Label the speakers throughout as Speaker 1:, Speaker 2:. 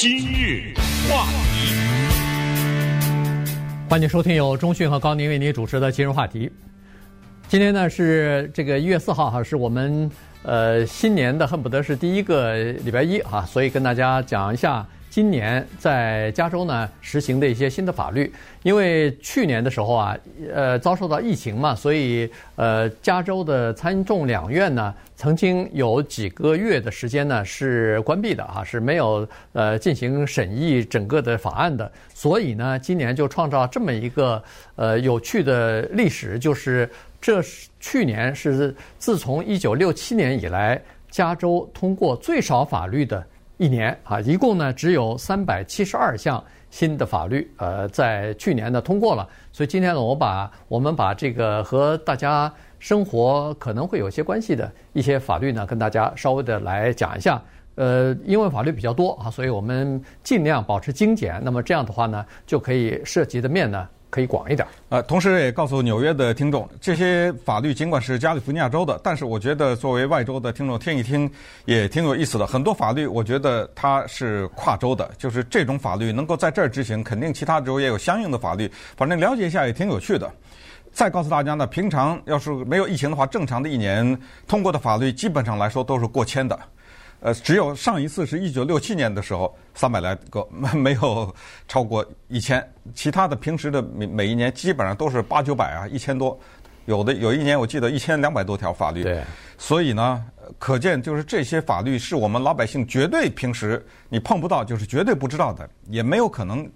Speaker 1: 今日话题，
Speaker 2: 欢迎收听由中讯和高宁为您主持的今日话题。今天呢是这个一月四号哈，是我们呃新年的恨不得是第一个礼拜一哈，所以跟大家讲一下。今年在加州呢实行的一些新的法律，因为去年的时候啊，呃，遭受到疫情嘛，所以呃，加州的参众两院呢，曾经有几个月的时间呢是关闭的啊，是没有呃进行审议整个的法案的。所以呢，今年就创造这么一个呃有趣的历史，就是这是去年是自从一九六七年以来，加州通过最少法律的。一年啊，一共呢只有三百七十二项新的法律，呃，在去年呢通过了。所以今天呢，我把我们把这个和大家生活可能会有些关系的一些法律呢，跟大家稍微的来讲一下。呃，因为法律比较多啊，所以我们尽量保持精简。那么这样的话呢，就可以涉及的面呢。可以广一点。
Speaker 3: 呃，同时也告诉纽约的听众，这些法律尽管是加利福尼亚州的，但是我觉得作为外州的听众听一听也挺有意思的。很多法律我觉得它是跨州的，就是这种法律能够在这儿执行，肯定其他州也有相应的法律。反正了解一下也挺有趣的。再告诉大家呢，平常要是没有疫情的话，正常的一年通过的法律基本上来说都是过千的。呃，只有上一次是一九六七年的时候，三百来个，没有超过一千。其他的平时的每每一年基本上都是八九百啊，一千多。有的有一年我记得一千两百多条法律。
Speaker 2: 对。
Speaker 3: 所以呢，可见就是这些法律是我们老百姓绝对平时你碰不到，就是绝对不知道的，也没有可能。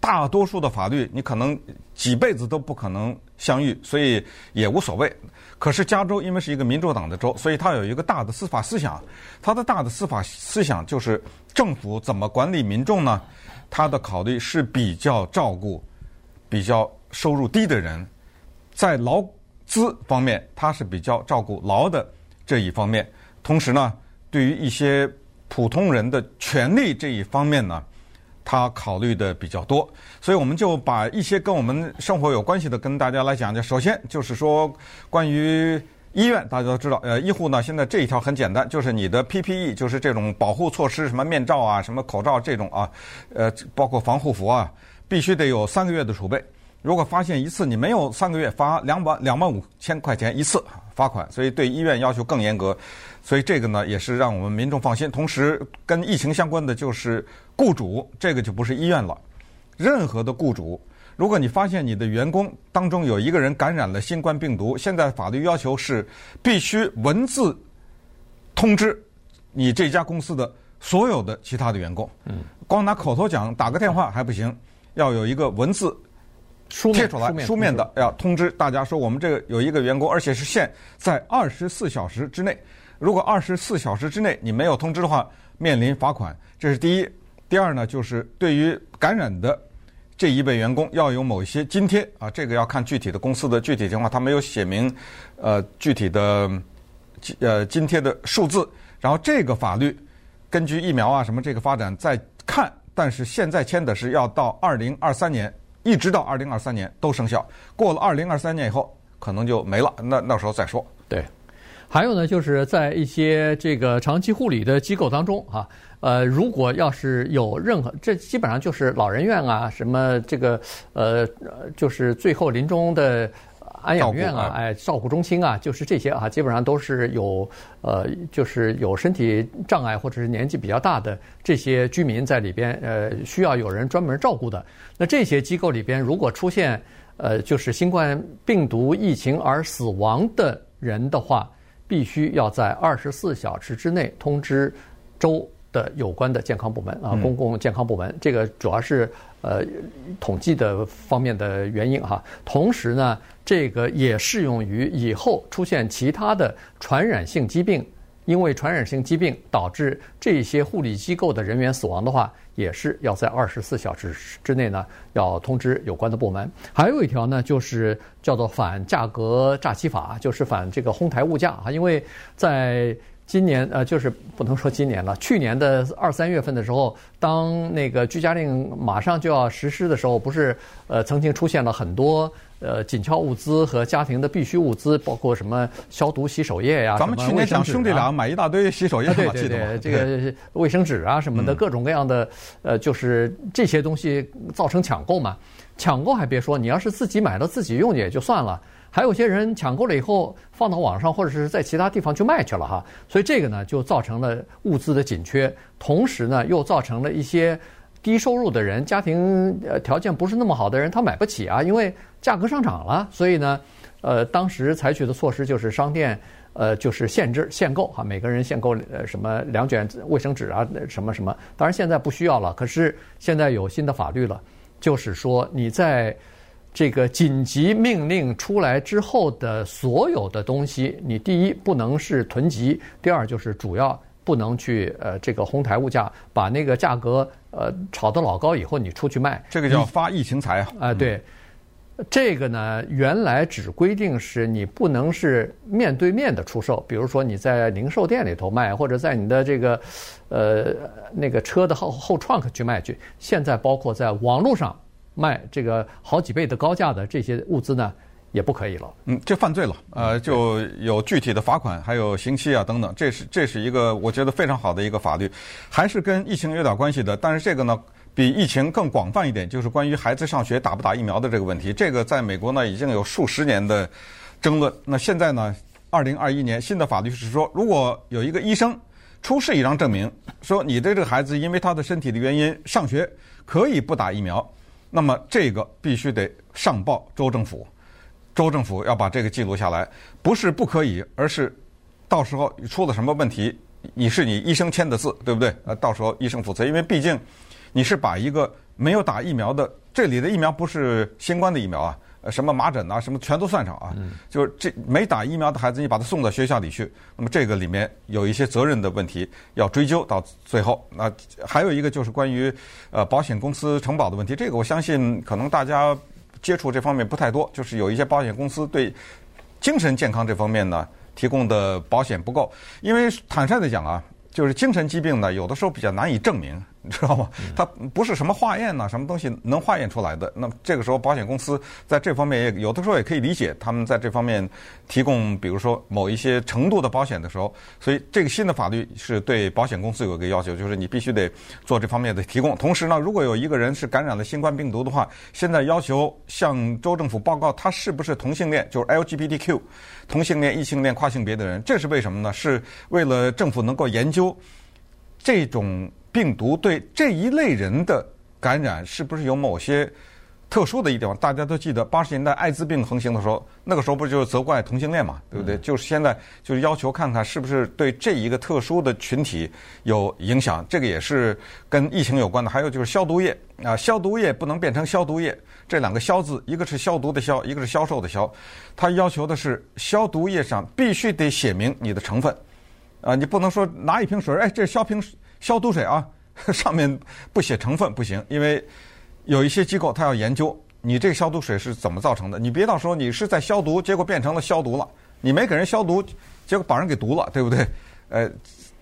Speaker 3: 大多数的法律你可能几辈子都不可能相遇，所以也无所谓。可是加州因为是一个民主党的州，所以它有一个大的司法思想。它的大的司法思想就是政府怎么管理民众呢？它的考虑是比较照顾比较收入低的人，在劳资方面，它是比较照顾劳的这一方面。同时呢，对于一些普通人的权利这一方面呢，他考虑的比较多，所以我们就把一些跟我们生活有关系的跟大家来讲讲。首先就是说，关于医院，大家都知道，呃，医护呢现在这一条很简单，就是你的 PPE，就是这种保护措施，什么面罩啊、什么口罩这种啊，呃，包括防护服啊，必须得有三个月的储备。如果发现一次你没有三个月，罚两万两万五千块钱一次罚款，所以对医院要求更严格。所以这个呢也是让我们民众放心。同时跟疫情相关的就是雇主，这个就不是医院了。任何的雇主，如果你发现你的员工当中有一个人感染了新冠病毒，现在法律要求是必须文字通知你这家公司的所有的其他的员工。嗯，光拿口头讲打个电话还不行，要有一个文字。贴出来，书面的要通知大家说，我们这个有一个员工，而且是限在二十四小时之内。如果二十四小时之内你没有通知的话，面临罚款。这是第一。第二呢，就是对于感染的这一位员工，要有某一些津贴啊，这个要看具体的公司的具体情况，他没有写明呃具体的呃津贴的数字。然后这个法律根据疫苗啊什么这个发展再看，但是现在签的是要到二零二三年。一直到二零二三年都生效，过了二零二三年以后可能就没了，那那时候再说。
Speaker 2: 对，还有呢，就是在一些这个长期护理的机构当中啊，呃，如果要是有任何，这基本上就是老人院啊，什么这个呃，就是最后临终的。安养院啊，哎，照顾中心啊，就是这些啊，基本上都是有呃，就是有身体障碍或者是年纪比较大的这些居民在里边，呃，需要有人专门照顾的。那这些机构里边，如果出现呃，就是新冠病毒疫情而死亡的人的话，必须要在二十四小时之内通知州的有关的健康部门啊，公共健康部门。这个主要是。呃，统计的方面的原因哈，同时呢，这个也适用于以后出现其他的传染性疾病，因为传染性疾病导致这些护理机构的人员死亡的话，也是要在二十四小时之内呢，要通知有关的部门。还有一条呢，就是叫做反价格诈欺法，就是反这个哄抬物价啊，因为在今年呃，就是不能说今年了，去年的二三月份的时候，当那个居家令马上就要实施的时候，不是呃曾经出现了很多呃紧俏物资和家庭的必需物资，包括什么消毒洗手液呀、啊，
Speaker 3: 咱们去年讲兄弟俩买一大堆洗手液，
Speaker 2: 对对对，这个卫生纸啊什么的，各种各样的呃，就是这些东西造成抢购嘛，抢购还别说，你要是自己买了自己用也就算了。还有些人抢购了以后放到网上或者是在其他地方去卖去了哈，所以这个呢就造成了物资的紧缺，同时呢又造成了一些低收入的人、家庭呃条件不是那么好的人他买不起啊，因为价格上涨了，所以呢，呃当时采取的措施就是商店呃就是限制限购哈，每个人限购呃什么两卷卫生纸啊什么什么，当然现在不需要了，可是现在有新的法律了，就是说你在。这个紧急命令出来之后的所有的东西，你第一不能是囤积，第二就是主要不能去呃这个哄抬物价，把那个价格呃炒得老高以后你出去卖，
Speaker 3: 这个叫发疫情财啊！
Speaker 2: 啊，对，这个呢原来只规定是你不能是面对面的出售，比如说你在零售店里头卖，或者在你的这个呃那个车的后后 trunk 去卖去，现在包括在网络上。卖这个好几倍的高价的这些物资呢，也不可以了。
Speaker 3: 嗯，这犯罪了，呃，就有具体的罚款，还有刑期啊等等。这是这是一个我觉得非常好的一个法律，还是跟疫情有点关系的。但是这个呢，比疫情更广泛一点，就是关于孩子上学打不打疫苗的这个问题。这个在美国呢已经有数十年的争论。那现在呢，二零二一年新的法律是说，如果有一个医生出示一张证明，说你的这个孩子因为他的身体的原因上学可以不打疫苗。那么这个必须得上报州政府，州政府要把这个记录下来，不是不可以，而是到时候出了什么问题，你是你医生签的字，对不对？呃，到时候医生负责，因为毕竟你是把一个没有打疫苗的，这里的疫苗不是新冠的疫苗啊。呃，什么麻疹啊，什么全都算上啊。就是这没打疫苗的孩子，你把他送到学校里去，那么这个里面有一些责任的问题要追究到最后。那还有一个就是关于呃保险公司承保的问题，这个我相信可能大家接触这方面不太多，就是有一些保险公司对精神健康这方面呢提供的保险不够，因为坦率的讲啊，就是精神疾病呢有的时候比较难以证明。你知道吗？它不是什么化验呐，什么东西能化验出来的？那么这个时候，保险公司在这方面也有的时候也可以理解，他们在这方面提供，比如说某一些程度的保险的时候，所以这个新的法律是对保险公司有一个要求，就是你必须得做这方面的提供。同时呢，如果有一个人是感染了新冠病毒的话，现在要求向州政府报告他是不是同性恋，就是 LGBTQ 同性恋、异性恋、跨性别的人。这是为什么呢？是为了政府能够研究这种。病毒对这一类人的感染是不是有某些特殊的一地方？大家都记得八十年代艾滋病横行的时候，那个时候不就是责怪同性恋嘛，对不对？就是现在就是要求看看是不是对这一个特殊的群体有影响。这个也是跟疫情有关的。还有就是消毒液啊，消毒液不能变成消毒液，这两个“消”字，一个是消毒的“消”，一个是销售的“销”。他要求的是消毒液上必须得写明你的成分啊，你不能说拿一瓶水，哎，这是消瓶。消毒水啊，上面不写成分不行，因为有一些机构他要研究你这个消毒水是怎么造成的。你别到时候你是在消毒，结果变成了消毒了，你没给人消毒，结果把人给毒了，对不对？呃。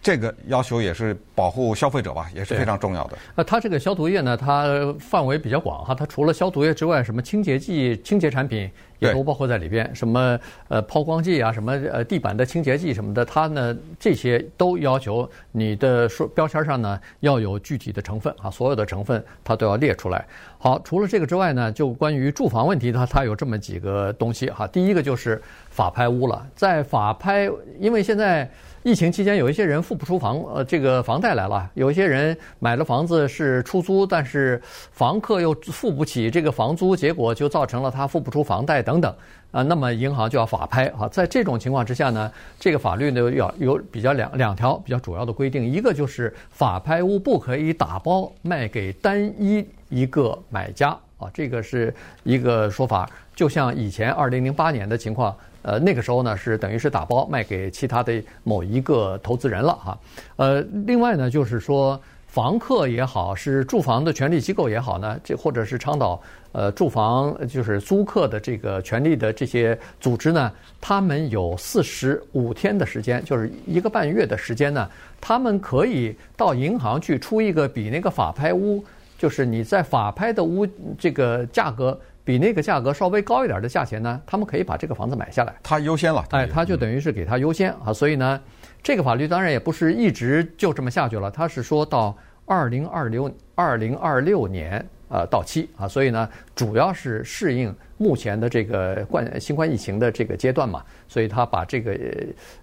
Speaker 3: 这个要求也是保护消费者吧，也是非常重要的。
Speaker 2: 那它这个消毒液呢，它范围比较广哈，它除了消毒液之外，什么清洁剂、清洁产品也都包括在里边。什么呃抛光剂啊，什么呃地板的清洁剂什么的，它呢这些都要求你的说标签上呢要有具体的成分啊，所有的成分它都要列出来。好，除了这个之外呢，就关于住房问题，它它有这么几个东西哈。第一个就是法拍屋了，在法拍，因为现在。疫情期间，有一些人付不出房呃这个房贷来了，有一些人买了房子是出租，但是房客又付不起这个房租，结果就造成了他付不出房贷等等啊，那么银行就要法拍啊。在这种情况之下呢，这个法律呢要有比较两两条比较主要的规定，一个就是法拍屋不可以打包卖给单一一个买家啊，这个是一个说法，就像以前二零零八年的情况。呃，那个时候呢，是等于是打包卖给其他的某一个投资人了哈。呃，另外呢，就是说房客也好，是住房的权利机构也好呢，这或者是倡导呃住房就是租客的这个权利的这些组织呢，他们有四十五天的时间，就是一个半月的时间呢，他们可以到银行去出一个比那个法拍屋，就是你在法拍的屋这个价格比那个价格稍微高一点的价钱呢，他们可以把这个房子买下来。
Speaker 3: 他优先了，
Speaker 2: 哎，他就等于是给他优先啊，所以呢。这个法律当然也不是一直就这么下去了，他是说到二零二六二零二六年呃到期啊，所以呢，主要是适应目前的这个冠新冠疫情的这个阶段嘛，所以他把这个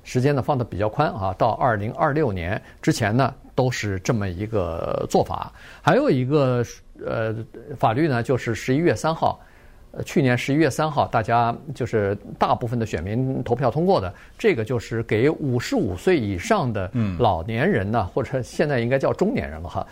Speaker 2: 时间呢放的比较宽啊，到二零二六年之前呢都是这么一个做法。还有一个呃法律呢，就是十一月三号。去年十一月三号，大家就是大部分的选民投票通过的，这个就是给五十五岁以上的老年人呢，或者现在应该叫中年人了哈。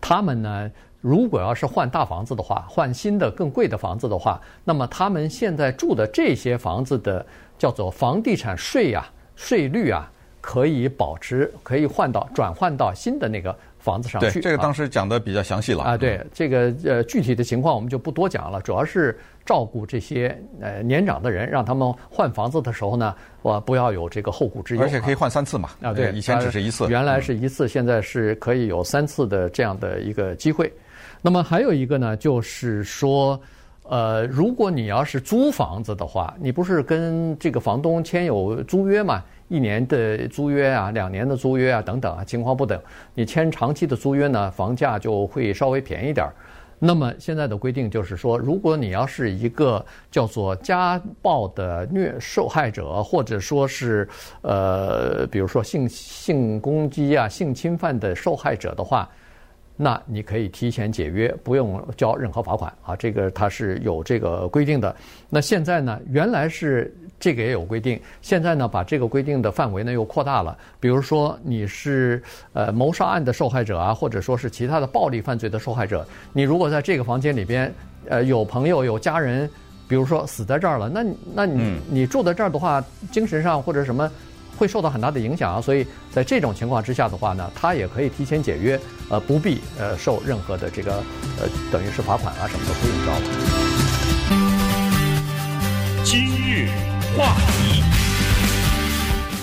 Speaker 2: 他们呢，如果要是换大房子的话，换新的更贵的房子的话，那么他们现在住的这些房子的叫做房地产税呀、税率啊，可以保持，可以换到转换到新的那个。房子上去，
Speaker 3: 对，这个当时讲的比较详细了
Speaker 2: 啊。对，这个呃具体的情况我们就不多讲了，主要是照顾这些呃年长的人，让他们换房子的时候呢，我不要有这个后顾之忧。
Speaker 3: 而且可以换三次嘛？
Speaker 2: 啊，对，
Speaker 3: 以前只是一次，
Speaker 2: 原来是一次，现在是可以有三次的这样的一个机会。那么还有一个呢，就是说，呃，如果你要是租房子的话，你不是跟这个房东签有租约嘛？一年的租约啊，两年的租约啊，等等啊，情况不等。你签长期的租约呢，房价就会稍微便宜点儿。那么现在的规定就是说，如果你要是一个叫做家暴的虐受害者，或者说是呃，比如说性性攻击啊、性侵犯的受害者的话，那你可以提前解约，不用交任何罚款啊。这个它是有这个规定的。那现在呢，原来是。这个也有规定，现在呢，把这个规定的范围呢又扩大了。比如说你是呃谋杀案的受害者啊，或者说是其他的暴力犯罪的受害者，你如果在这个房间里边，呃有朋友有家人，比如说死在这儿了，那那你你住在这儿的话，精神上或者什么会受到很大的影响啊。所以在这种情况之下的话呢，他也可以提前解约，呃不必呃受任何的这个呃等于是罚款啊什么的不用交了。
Speaker 1: 今日。话题，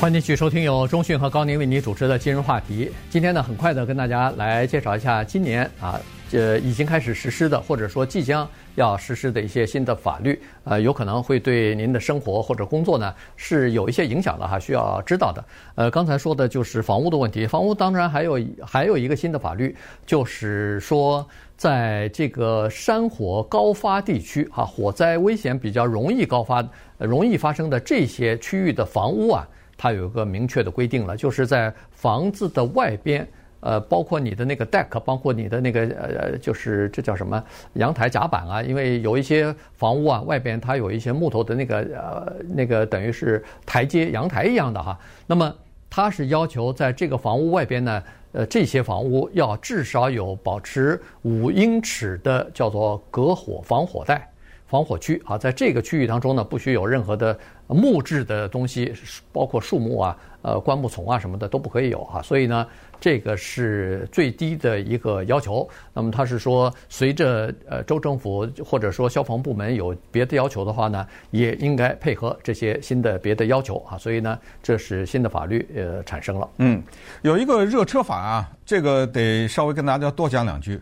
Speaker 2: 欢迎继续收听由中讯和高宁为您主持的今日话题。今天呢，很快的跟大家来介绍一下今年啊，这已经开始实施的，或者说即将要实施的一些新的法律，呃，有可能会对您的生活或者工作呢是有一些影响的哈，需要知道的。呃，刚才说的就是房屋的问题，房屋当然还有还有一个新的法律，就是说。在这个山火高发地区啊，火灾危险比较容易高发、容易发生的这些区域的房屋啊，它有一个明确的规定了，就是在房子的外边，呃，包括你的那个 deck，包括你的那个呃，就是这叫什么阳台甲板啊，因为有一些房屋啊，外边它有一些木头的那个呃，那个等于是台阶、阳台一样的哈，那么它是要求在这个房屋外边呢。呃，这些房屋要至少有保持五英尺的叫做隔火防火带、防火区啊，在这个区域当中呢，不许有任何的木质的东西，包括树木啊、呃灌木丛啊什么的都不可以有哈。所以呢，这个是最低的一个要求。那么他是说，随着呃州政府或者说消防部门有别的要求的话呢，也应该配合这些新的别的要求啊。所以呢，这是新的法律呃产生了。
Speaker 3: 嗯，有一个热车法啊，这个得稍微跟大家多讲两句。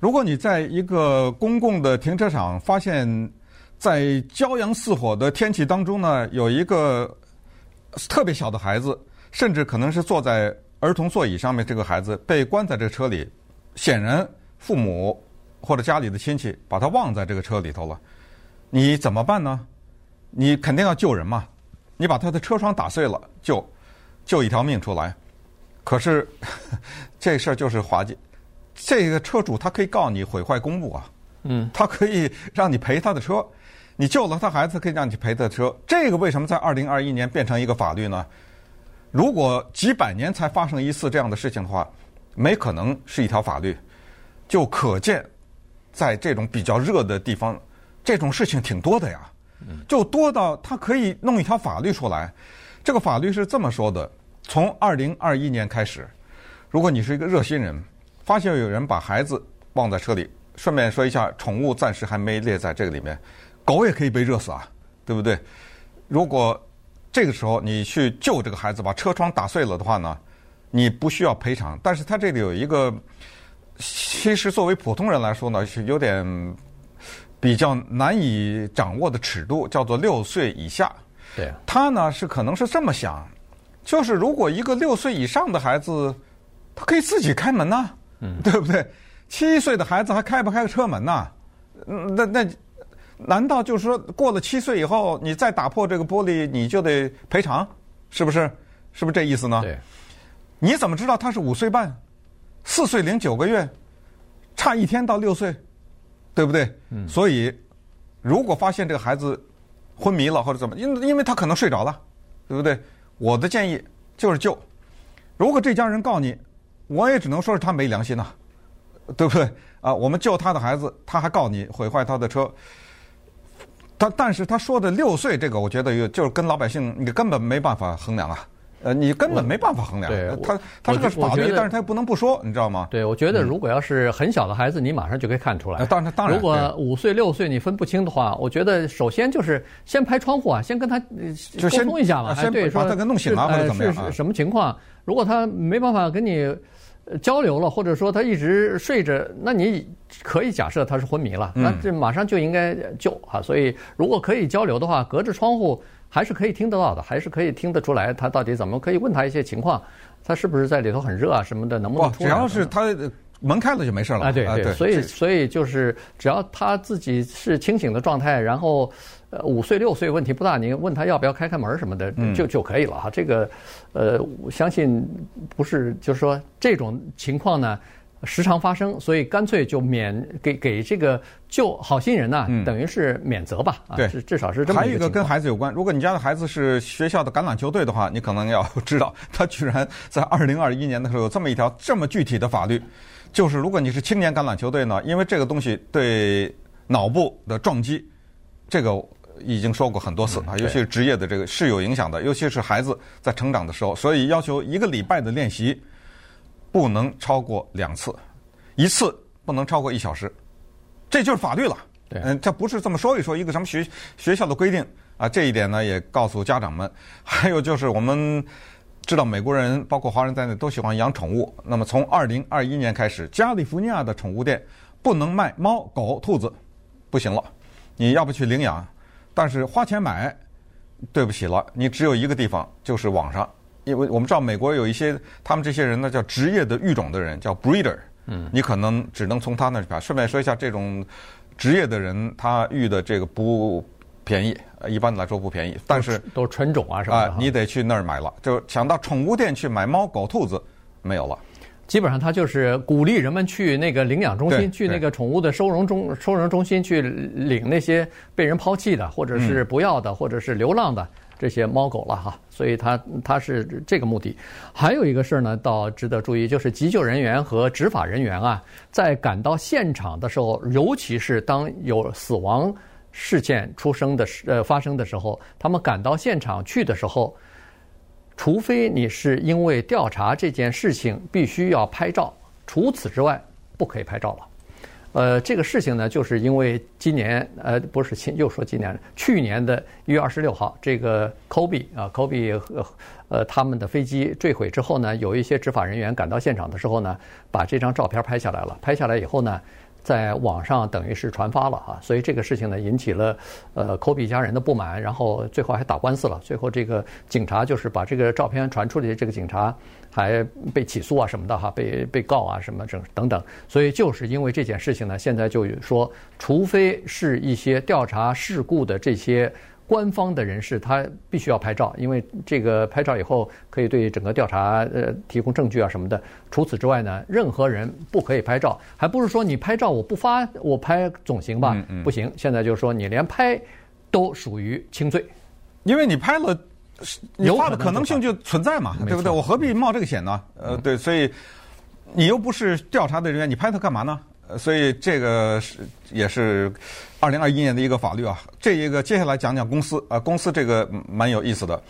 Speaker 3: 如果你在一个公共的停车场发现，在骄阳似火的天气当中呢，有一个特别小的孩子，甚至可能是坐在儿童座椅上面，这个孩子被关在这车里，显然父母或者家里的亲戚把他忘在这个车里头了，你怎么办呢？你肯定要救人嘛，你把他的车窗打碎了，救救一条命出来。可是 这事儿就是滑稽，这个车主他可以告你毁坏公物啊，嗯，他可以让你赔他的车。你救了他孩子，可以让你赔他的车。这个为什么在二零二一年变成一个法律呢？如果几百年才发生一次这样的事情的话，没可能是一条法律。就可见，在这种比较热的地方，这种事情挺多的呀。就多到他可以弄一条法律出来。这个法律是这么说的：从二零二一年开始，如果你是一个热心人，发现有人把孩子忘在车里。顺便说一下，宠物暂时还没列在这个里面，狗也可以被热死啊，对不对？如果这个时候你去救这个孩子，把车窗打碎了的话呢，你不需要赔偿。但是他这里有一个，其实作为普通人来说呢，是有点比较难以掌握的尺度，叫做六岁以下。
Speaker 2: 对，
Speaker 3: 他呢是可能是这么想，就是如果一个六岁以上的孩子，他可以自己开门呐、啊，嗯，对不对？七岁的孩子还开不开车门呢？那那难道就是说过了七岁以后，你再打破这个玻璃，你就得赔偿？是不是？是不是这意思呢？
Speaker 2: 对。
Speaker 3: 你怎么知道他是五岁半、四岁零九个月，差一天到六岁，对不对？嗯。所以，如果发现这个孩子昏迷了或者怎么，因因为他可能睡着了，对不对？我的建议就是救。如果这家人告你，我也只能说是他没良心呐。对不对啊？我们救他的孩子，他还告你毁坏他的车。他但是他说的六岁这个，我觉得就是跟老百姓你根本没办法衡量啊。呃，你根本没办法衡量。
Speaker 2: 对，
Speaker 3: 他他是个法律，但是他又不能不说，你知道吗？
Speaker 2: 对，我觉得如果要是很小的孩子，你马上就可以看出来。
Speaker 3: 当然当然。
Speaker 2: 如果五岁六岁你分不清的话，我觉得首先就是先拍窗户啊，先跟他沟通一下嘛。
Speaker 3: 先把他给弄醒了或者怎么样？
Speaker 2: 是什么情况？如果他没办法跟你。交流了，或者说他一直睡着，那你可以假设他是昏迷了，那这马上就应该救啊。所以如果可以交流的话，隔着窗户还是可以听得到的，还是可以听得出来他到底怎么，可以问他一些情况，他是不是在里头很热啊什么的，能不能出来？
Speaker 3: 只要是他门开了就没事了。
Speaker 2: 啊，对对，所以所以就是只要他自己是清醒的状态，然后。呃，五岁六岁问题不大，你问他要不要开开门什么的，就就可以了哈。这个，呃，我相信不是，就是说这种情况呢时常发生，所以干脆就免给给这个救好心人呐，等于是免责吧。
Speaker 3: 对，
Speaker 2: 至少是这么一个。
Speaker 3: 还有一个跟孩子有关，如果你家的孩子是学校的橄榄球队的话，你可能要 知道，他居然在二零二一年的时候有这么一条这么具体的法律，就是如果你是青年橄榄球队呢，因为这个东西对脑部的撞击，这个。已经说过很多次啊，尤其是职业的这个是有影响的，尤其是孩子在成长的时候，所以要求一个礼拜的练习不能超过两次，一次不能超过一小时，这就是法律了。嗯，这不是这么说一说一个什么学学校的规定啊，这一点呢也告诉家长们。还有就是我们知道美国人包括华人在内都喜欢养宠物，那么从二零二一年开始，加利福尼亚的宠物店不能卖猫狗兔子，不行了，你要不去领养。但是花钱买，对不起了，你只有一个地方，就是网上，因为我们知道美国有一些他们这些人呢叫职业的育种的人，叫 breeder，嗯，你可能只能从他那儿买。顺便说一下，这种职业的人他育的这个不便宜，一般来说不便宜，但是
Speaker 2: 都是纯种啊，是吧？
Speaker 3: 啊，你得去那儿买了，就想到宠物店去买猫狗兔子没有了。
Speaker 2: 基本上，他就是鼓励人们去那个领养中心，去那个宠物的收容中收容中心去领那些被人抛弃的，或者是不要的，或者是流浪的这些猫狗了哈。所以他他是这个目的。还有一个事儿呢，倒值得注意，就是急救人员和执法人员啊，在赶到现场的时候，尤其是当有死亡事件出生的时呃发生的时候，他们赶到现场去的时候。除非你是因为调查这件事情必须要拍照，除此之外不可以拍照了。呃，这个事情呢，就是因为今年呃不是今又说今年去年的一月二十六号，这个 Kobe 啊 Kobe 呃呃他们的飞机坠毁之后呢，有一些执法人员赶到现场的时候呢，把这张照片拍下来了。拍下来以后呢。在网上等于是传发了哈，所以这个事情呢引起了呃科比家人的不满，然后最后还打官司了。最后这个警察就是把这个照片传出去，这个警察还被起诉啊什么的哈，被被告啊什么等等等。所以就是因为这件事情呢，现在就说，除非是一些调查事故的这些。官方的人士他必须要拍照，因为这个拍照以后可以对整个调查呃提供证据啊什么的。除此之外呢，任何人不可以拍照，还不是说你拍照我不发我拍总行吧？不行，现在就是说你连拍都属于轻罪，
Speaker 3: 因为你拍了，你发的可能性就存在嘛，对不对？我何必冒这个险呢？呃，对，所以你又不是调查的人员，你拍它干嘛呢？所以这个是也是二零二一年的一个法律啊。这一个接下来讲讲公司啊，公司这个蛮有意思的，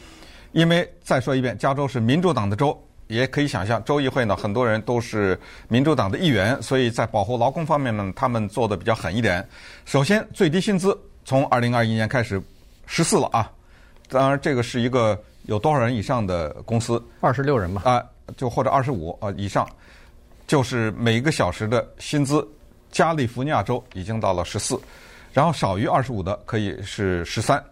Speaker 3: 因为再说一遍，加州是民主党的州，也可以想象，州议会呢，很多人都是民主党的议员，所以在保护劳工方面呢，他们做的比较狠一点。首先，最低薪资从二零二一年开始十四了啊，当然这个是一个有多少人以上的公司，
Speaker 2: 二十六人吧，
Speaker 3: 啊，就或者二十五啊以上，就是每一个小时的薪资，加利福尼亚州已经到了十四，然后少于二十五的可以是十三。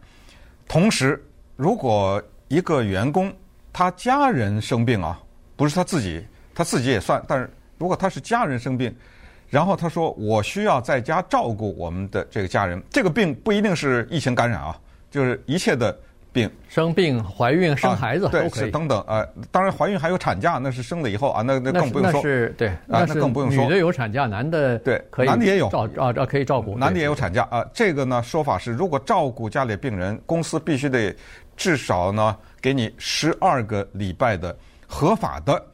Speaker 3: 同时，如果一个员工他家人生病啊，不是他自己，他自己也算。但是如果他是家人生病，然后他说我需要在家照顾我们的这个家人，这个病不一定是疫情感染啊，就是一切的病，
Speaker 2: 生病、怀孕、生孩子、
Speaker 3: 啊、对
Speaker 2: 都可以
Speaker 3: 是等等啊。当然，怀孕还有产假，那是生了以后啊，那那更不用说。
Speaker 2: 那是对，
Speaker 3: 啊，那更不用说。
Speaker 2: 女的有产假，男的
Speaker 3: 对
Speaker 2: 可以，
Speaker 3: 男的也有
Speaker 2: 照啊啊可以照顾，
Speaker 3: 男的也有产假啊。这个呢说法是，如果照顾家里病人，公司必须得至少呢。给你十二个礼拜的合法的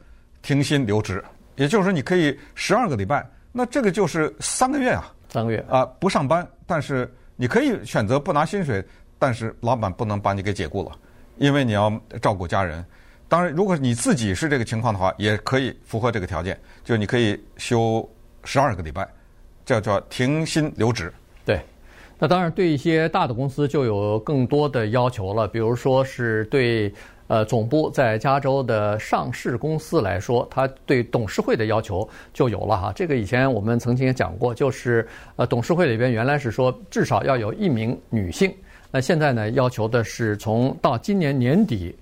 Speaker 3: 停薪留职，也就是说你可以十二个礼拜，那这个就是三个月啊，
Speaker 2: 三个月
Speaker 3: 啊不上班，但是你可以选择不拿薪水，但是老板不能把你给解雇了，因为你要照顾家人。当然，如果你自己是这个情况的话，也可以符合这个条件，就你可以休十二个礼拜，叫叫停薪留职。
Speaker 2: 对。那当然，对一些大的公司就有更多的要求了。比如说是对呃总部在加州的上市公司来说，它对董事会的要求就有了哈。这个以前我们曾经也讲过，就是呃董事会里边原来是说至少要有一名女性，那现在呢要求的是从到今年年底，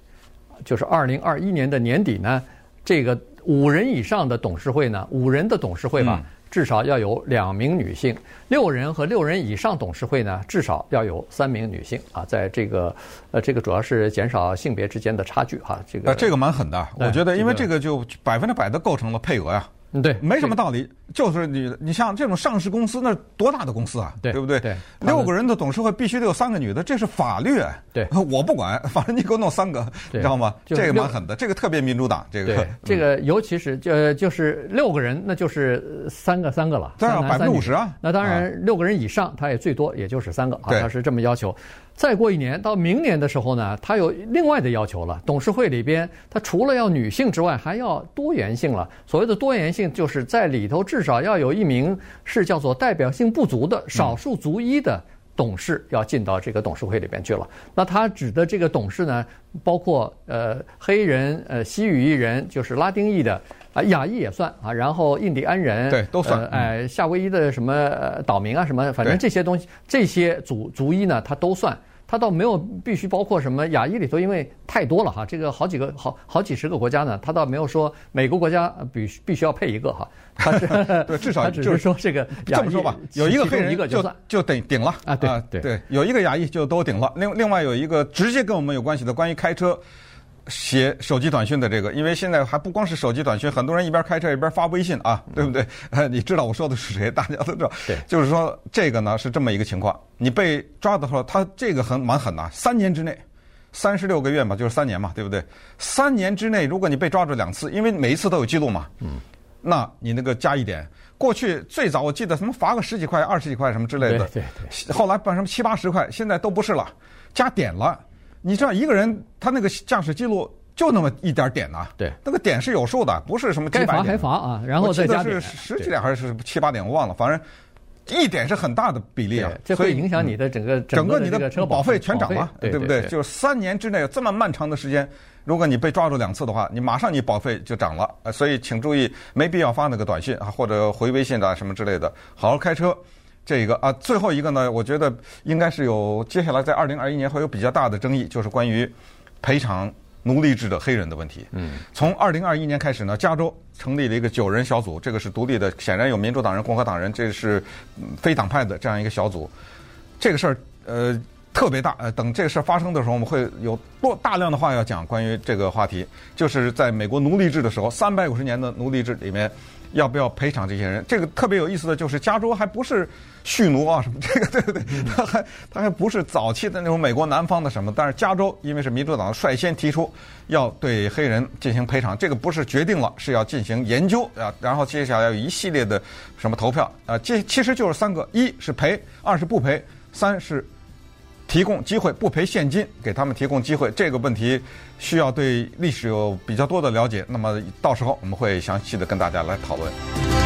Speaker 2: 就是二零二一年的年底呢，这个五人以上的董事会呢，五人的董事会吧。嗯至少要有两名女性，六人和六人以上董事会呢，至少要有三名女性啊，在这个呃，这个主要是减少性别之间的差距哈。这个
Speaker 3: 呃，这个蛮狠的，我觉得，因为这个就百分之百的构成了配额呀。
Speaker 2: 嗯，对，
Speaker 3: 没什么道理，就是你，你像这种上市公司，那多大的公司啊，对，对不对？
Speaker 2: 对，
Speaker 3: 六个人的董事会必须得有三个女的，这是法律。
Speaker 2: 对，
Speaker 3: 我不管，反正你给我弄三个，
Speaker 2: 对
Speaker 3: 知道吗？这个蛮狠的，这个特别民主党，这个。
Speaker 2: 对，这个尤其是就，就是六个人，那就是三个三个了，
Speaker 3: 对啊，百分之五十啊。
Speaker 2: 那当然，六个人以上，他也最多也就是三个啊，他是这么要求。再过一年到明年的时候呢，他有另外的要求了。董事会里边，他除了要女性之外，还要多元性了。所谓的多元性，就是在里头至少要有一名是叫做代表性不足的少数族裔的董事要进到这个董事会里边去了。那他指的这个董事呢，包括呃黑人、呃西语裔人，就是拉丁裔的啊，亚裔也算啊，然后印第安人
Speaker 3: 对都算，
Speaker 2: 哎、呃，夏威夷的什么岛民啊，什么，反正这些东西，这些族族裔呢，他都算。他倒没有必须包括什么亚裔里头，因为太多了哈，这个好几个好好几十个国家呢，他倒没有说每个国家必必须要配一个哈，他是
Speaker 3: 对 至少
Speaker 2: 就是说这个
Speaker 3: 这么说吧，有一个黑人
Speaker 2: 一个就算
Speaker 3: 就顶顶了
Speaker 2: 啊，对
Speaker 3: 对对，有一个亚裔就都顶了。另另外有一个直接跟我们有关系的，关于开车。写手机短讯的这个，因为现在还不光是手机短讯，很多人一边开车一边发微信啊，对不对？你知道我说的是谁？大家都知道。
Speaker 2: 对，
Speaker 3: 就是说这个呢是这么一个情况，你被抓的时候，他这个很蛮狠的，三年之内，三十六个月嘛，就是三年嘛，对不对？三年之内，如果你被抓住两次，因为每一次都有记录嘛，嗯，那你那个加一点。过去最早我记得什么罚个十几块、二十几块什么之类的，
Speaker 2: 对对对。
Speaker 3: 后来办什么七八十块，现在都不是了，加点了。你知道一个人他那个驾驶记录就那么一点点呐，
Speaker 2: 对，
Speaker 3: 那个点是有数的，不是什么几百点。
Speaker 2: 该罚还罚啊，然后再加点。
Speaker 3: 是十几点还是七八点，我忘了，反正一点是很大的比例啊，
Speaker 2: 这会影响你的整个
Speaker 3: 整个你
Speaker 2: 的车
Speaker 3: 保费全涨了，对不对？就是三年之内有这么漫长的时间，如果你被抓住两次的话，你马上你保费就涨了，所以请注意，没必要发那个短信啊，或者回微信啊什么之类的，好好开车。这个啊，最后一个呢，我觉得应该是有接下来在二零二一年会有比较大的争议，就是关于赔偿奴隶制的黑人的问题。嗯，从二零二一年开始呢，加州成立了一个九人小组，这个是独立的，显然有民主党人、共和党人，这是非党派的这样一个小组。这个事儿呃特别大，呃，等这个事儿发生的时候，我们会有多大量的话要讲关于这个话题，就是在美国奴隶制的时候，三百五十年的奴隶制里面。要不要赔偿这些人？这个特别有意思的就是，加州还不是蓄奴啊什么，这个对不对？他还他还不是早期的那种美国南方的什么，但是加州因为是民主党率先提出要对黑人进行赔偿，这个不是决定了，是要进行研究啊，然后接下来有一系列的什么投票啊，这其实就是三个：一是赔，二是不赔，三是。提供机会，不赔现金，给他们提供机会。这个问题需要对历史有比较多的了解。那么到时候我们会详细的跟大家来讨论。